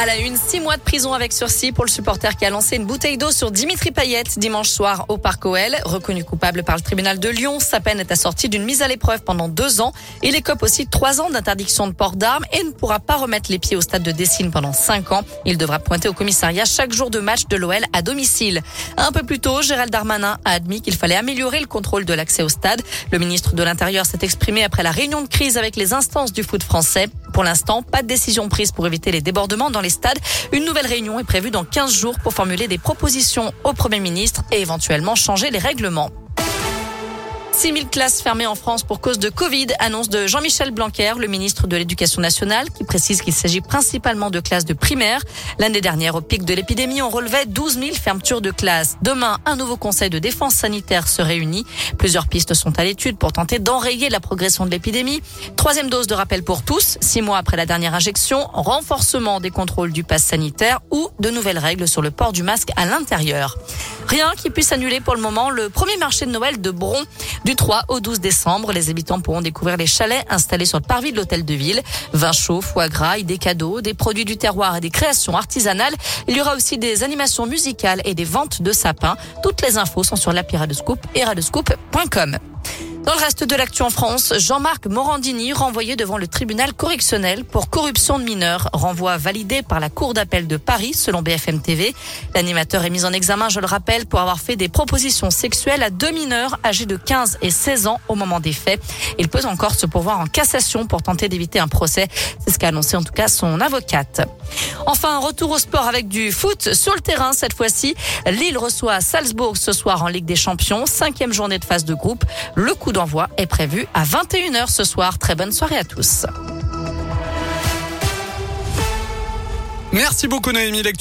À la une, six mois de prison avec sursis pour le supporter qui a lancé une bouteille d'eau sur Dimitri Payet dimanche soir au Parc OL. Reconnu coupable par le tribunal de Lyon, sa peine est assortie d'une mise à l'épreuve pendant deux ans. Il écope aussi trois ans d'interdiction de port d'armes et ne pourra pas remettre les pieds au stade de Dessine pendant cinq ans. Il devra pointer au commissariat chaque jour de match de l'OL à domicile. Un peu plus tôt, Gérald Darmanin a admis qu'il fallait améliorer le contrôle de l'accès au stade. Le ministre de l'Intérieur s'est exprimé après la réunion de crise avec les instances du foot français. Pour l'instant, pas de décision prise pour éviter les débordements dans les stades. Une nouvelle réunion est prévue dans 15 jours pour formuler des propositions au Premier ministre et éventuellement changer les règlements. 6 000 classes fermées en France pour cause de Covid, annonce de Jean-Michel Blanquer, le ministre de l'Éducation nationale, qui précise qu'il s'agit principalement de classes de primaire. L'année dernière, au pic de l'épidémie, on relevait 12 000 fermetures de classes. Demain, un nouveau conseil de défense sanitaire se réunit. Plusieurs pistes sont à l'étude pour tenter d'enrayer la progression de l'épidémie. Troisième dose de rappel pour tous, six mois après la dernière injection, renforcement des contrôles du pass sanitaire ou de nouvelles règles sur le port du masque à l'intérieur. Rien qui puisse annuler pour le moment le premier marché de Noël de Bron. Du 3 au 12 décembre, les habitants pourront découvrir les chalets installés sur le parvis de l'hôtel de ville. Vin chaud, foie gras, des cadeaux, des produits du terroir et des créations artisanales. Il y aura aussi des animations musicales et des ventes de sapins. Toutes les infos sont sur l'appli Radescoop et radescoop.com. Dans le reste de l'actu en France, Jean-Marc Morandini renvoyé devant le tribunal correctionnel pour corruption de mineurs. Renvoi validé par la Cour d'appel de Paris, selon BFM TV. L'animateur est mis en examen, je le rappelle, pour avoir fait des propositions sexuelles à deux mineurs âgés de 15 et 16 ans au moment des faits. Il peut encore se pourvoir en cassation pour tenter d'éviter un procès. C'est ce qu'a annoncé en tout cas son avocate. Enfin, retour au sport avec du foot sur le terrain cette fois-ci. Lille reçoit Salzbourg ce soir en Ligue des Champions. Cinquième journée de phase de groupe. Le coup d'envoi est prévu à 21h ce soir. Très bonne soirée à tous. Merci beaucoup Noémie.